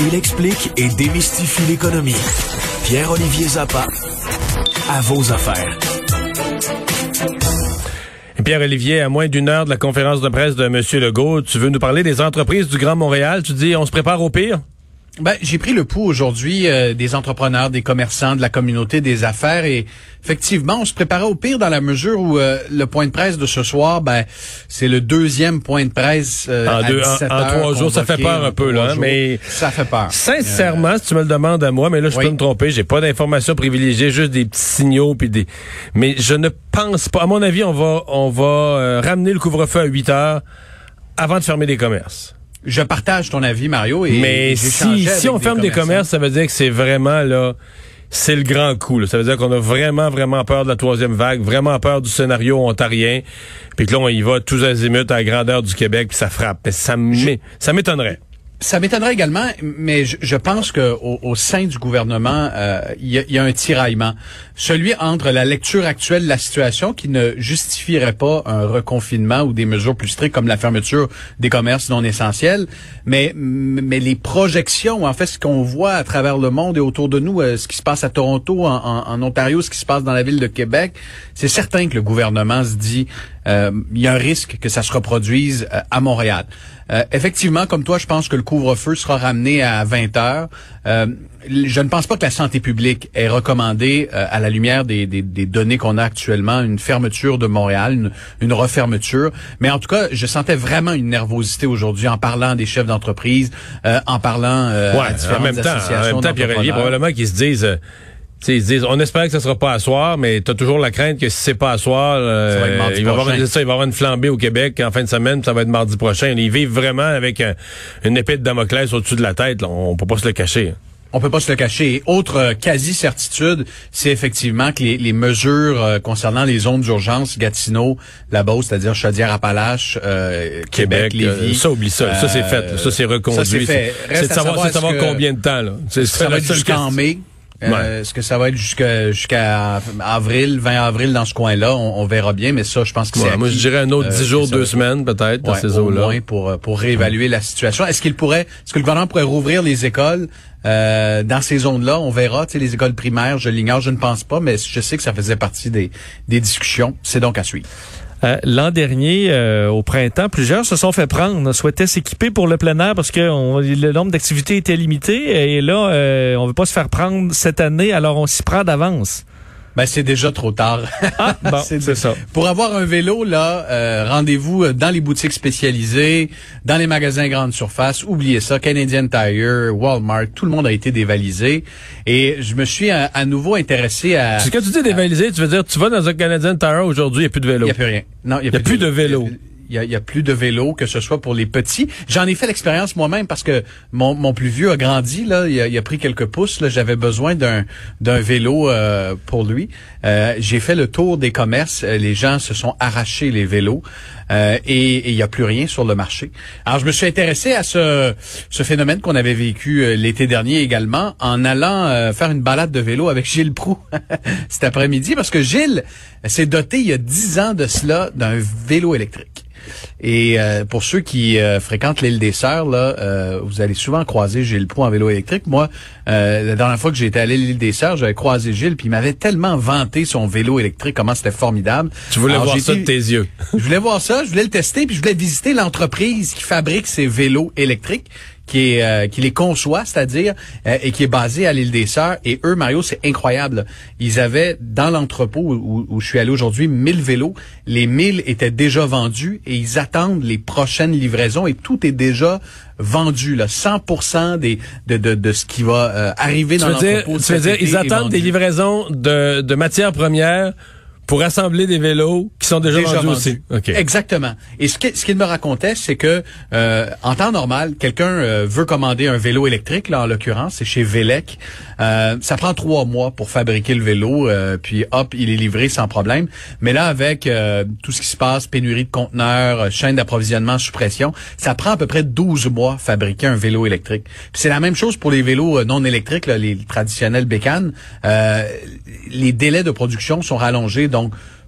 Il explique et démystifie l'économie. Pierre-Olivier Zappa, à vos affaires. Pierre-Olivier, à moins d'une heure de la conférence de presse de M. Legault, tu veux nous parler des entreprises du Grand Montréal? Tu dis, on se prépare au pire? Ben, j'ai pris le pouls aujourd'hui euh, des entrepreneurs, des commerçants, de la communauté des affaires et effectivement, on se préparait au pire dans la mesure où euh, le point de presse de ce soir, ben, c'est le deuxième point de presse euh, en, deux, en, trois jours. Ça fait peur un peu là, mais ça fait peur. Sincèrement, si tu me le demandes à moi, mais là je peux me tromper, j'ai pas d'informations privilégiées, juste des petits signaux puis des. Mais je ne pense pas. À mon avis, on va on va ramener le couvre-feu à 8 heures avant de fermer les commerces. Je partage ton avis, Mario. Et Mais si, si on ferme des commerces, ça veut dire que c'est vraiment là, c'est le grand coup. Ça veut dire qu'on a vraiment, vraiment peur de la troisième vague, vraiment peur du scénario ontarien, puis que là on y va tous azimuts à la grandeur du Québec, puis ça frappe. Mais ça m'étonnerait. Ça m'étonnerait également, mais je, pense que au, sein du gouvernement, euh, il y, a, un tiraillement. Celui entre la lecture actuelle de la situation qui ne justifierait pas un reconfinement ou des mesures plus strictes comme la fermeture des commerces non essentiels, mais, mais les projections, en fait, ce qu'on voit à travers le monde et autour de nous, euh, ce qui se passe à Toronto, en, Ontario, ce qui se passe dans la ville de Québec, c'est certain que le gouvernement se dit, il y a un risque que ça se reproduise à Montréal. Euh, effectivement, comme toi, je pense que le couvre-feu sera ramené à 20 heures. Euh, je ne pense pas que la santé publique ait recommandé, euh, à la lumière des, données qu'on a actuellement, une fermeture de Montréal, une, refermeture. Mais en tout cas, je sentais vraiment une nervosité aujourd'hui en parlant des chefs d'entreprise, en parlant à différentes en même temps, associations. En même temps, Pierre probablement qu'ils se disent ils disent, on espère que ce sera pas à soir, mais tu as toujours la crainte que si c'est pas à soir, euh, il, va avoir, il va avoir une flambée au Québec en fin de semaine, ça va être mardi prochain. Ils vivent vraiment avec une épée de Damoclès au-dessus de la tête. Là. On peut pas se le cacher. On peut pas se le cacher. Autre euh, quasi-certitude, c'est effectivement que les, mesures euh, concernant les zones d'urgence, Gatineau, la Beauce, c'est-à-dire Chaudière-Appalaches, Québec, Lévis. ça, oublie ça. ça, c'est fait. Ça, c'est reconduit. Ça, c'est fait. C'est de savoir, savoir, combien de temps. Là. Ça va être jusqu'en mai. Euh, est-ce que ça va être jusqu'à jusqu'à avril, 20 avril dans ce coin-là? On, verra bien, mais ça, je pense que c'est Moi, je dirais un autre 10 euh, jours, 2 semaines peut-être dans ces eaux-là. Au moins pour, euh, pour réévaluer la situation. Est-ce qu'il pourrait, est-ce que le gouvernement pourrait rouvrir les écoles dans ces zones-là? On verra. Tu sais, les écoles primaires, je l'ignore, je ne pense pas, mais je sais que ça faisait partie des, des discussions. C'est donc à suivre. Euh, l'an dernier, euh, au printemps, plusieurs se sont fait prendre, souhaitaient s'équiper pour le plein air parce que le nombre d'activités était limité. Et là, euh, on veut pas se faire prendre cette année, alors on s'y prend d'avance. Ben c'est déjà trop tard. Ah, bon, c'est ça. Pour avoir un vélo là, euh, rendez-vous dans les boutiques spécialisées, dans les magasins grande surface. Oubliez ça, Canadian Tire, Walmart, tout le monde a été dévalisé. Et je me suis à, nouveau intéressé à. Ce que tu dis dévalisé, tu veux dire tu vas dans un Canadian Tire aujourd'hui, il n'y a plus de vélo. Il n'y a plus rien. Non, il n'y a, plus de vélo il y a, plus de vélos, que ce soit pour les petits. J'en ai fait l'expérience moi-même parce que mon, plus vieux a grandi, il a, pris quelques pouces. J'avais besoin d'un d'un vélo euh, pour lui. Euh, j'ai fait le tour des commerces. Euh, les gens se sont arrachés les vélos et il n'y a plus rien sur le marché. Alors, je me suis intéressé à ce, ce phénomène qu'on avait vécu l'été dernier également en allant faire une balade de vélo avec Gilles Prou cet après-midi parce que Gilles s'est doté il y a dix ans de cela d'un vélo électrique. Et euh, pour ceux qui euh, fréquentent l'île des Sœurs, là, euh, vous allez souvent croiser Gilles Proux en vélo électrique. Moi, la dernière fois que j'étais allé à l'île des Sœurs, j'avais croisé Gilles, puis il m'avait tellement vanté son vélo électrique, comment c'était formidable. Tu voulais voir ça de tes yeux. je voulais voir ça, je voulais le tester, puis je voulais visiter l'entreprise qui fabrique ces vélos électriques qui est euh, qui les conçoit, c'est-à-dire euh, et qui est basé à l'île des Sœurs. Et eux, Mario, c'est incroyable. Ils avaient dans l'entrepôt où, où, je suis allé aujourd'hui 1000 vélos. Les 1000 étaient déjà vendus et ils attendent les prochaines livraisons et tout est déjà vendu là 100% des de, de, de ce qui va euh, arriver dans l'entrepôt. Tu veux dire ils attendent des livraisons de de matières premières pour assembler des vélos qui sont déjà, vendus, aussi. Exactement. Et ce qu'il ce me racontait, c'est que euh, en temps normal, quelqu'un euh, veut commander un vélo électrique, là en l'occurrence, c'est chez Velec. Euh, ça prend trois mois pour fabriquer le vélo, puis hop, il est livré sans problème. Mais là, avec tout ce qui se passe, pénurie de conteneurs, chaîne d'approvisionnement sous pression, ça prend à peu près 12 mois fabriquer un vélo électrique. C'est la même chose pour les vélos non électriques, là, les traditionnels bécanes. les délais de production sont rallongés donc,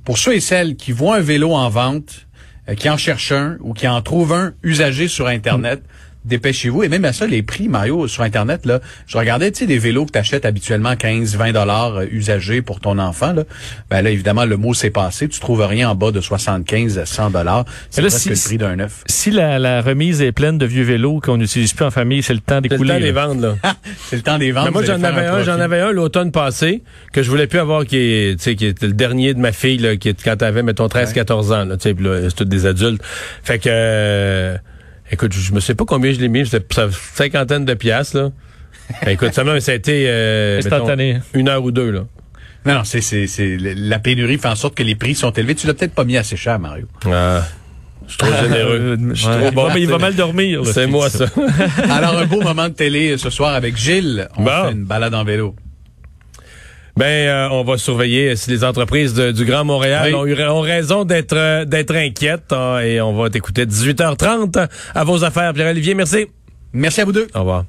pour ceux et celles qui voient un vélo en vente, euh, qui en cherchent un ou qui en trouvent un usagé sur Internet, dépêchez-vous. Et même à ça, les prix, Mario, sur Internet, là, je regardais, tu sais, des vélos que tu achètes habituellement 15, 20 dollars euh, usagés pour ton enfant. Là. Ben là, évidemment, le mot s'est passé. Tu trouves rien en bas de 75 100 dollars. C'est presque le prix d'un neuf. Si la, remise est pleine de vieux vélos qu'on n'utilise plus en famille, c'est le temps d'écouler. C'est le temps des ventes, là. c'est le temps des ventes. moi, j'en avais un, j'en avais un l'automne passé que je voulais plus avoir qui est, qui était le dernier de ma fille, là, qui est quand t'avais, mettons, 13, 14 ans, là, tu sais, là, c'est tous des adultes. Fait que, euh, écoute, je me sais pas combien je l'ai mis, c'était cinquantaine de piastres, là. Ben, écoute, ça m'a, ça a été, euh, Instantané. une heure ou deux, là. Non, non, c'est, c'est, c'est, la pénurie fait en sorte que les prix sont élevés. Tu l'as peut-être pas mis assez cher, Mario. Ah. Je suis trop généreux. je suis trop bon. Il va, mal dormir. C'est moi, ça. Alors, un beau moment de télé ce soir avec Gilles. On fait une balade en vélo. Ben, euh, on va surveiller si les entreprises du Grand Montréal ont, eu, raison d'être euh, d'être inquiètes. Hein, et on va t'écouter 18h30 à vos affaires. Pierre-Olivier, merci. Merci à vous deux. Au revoir.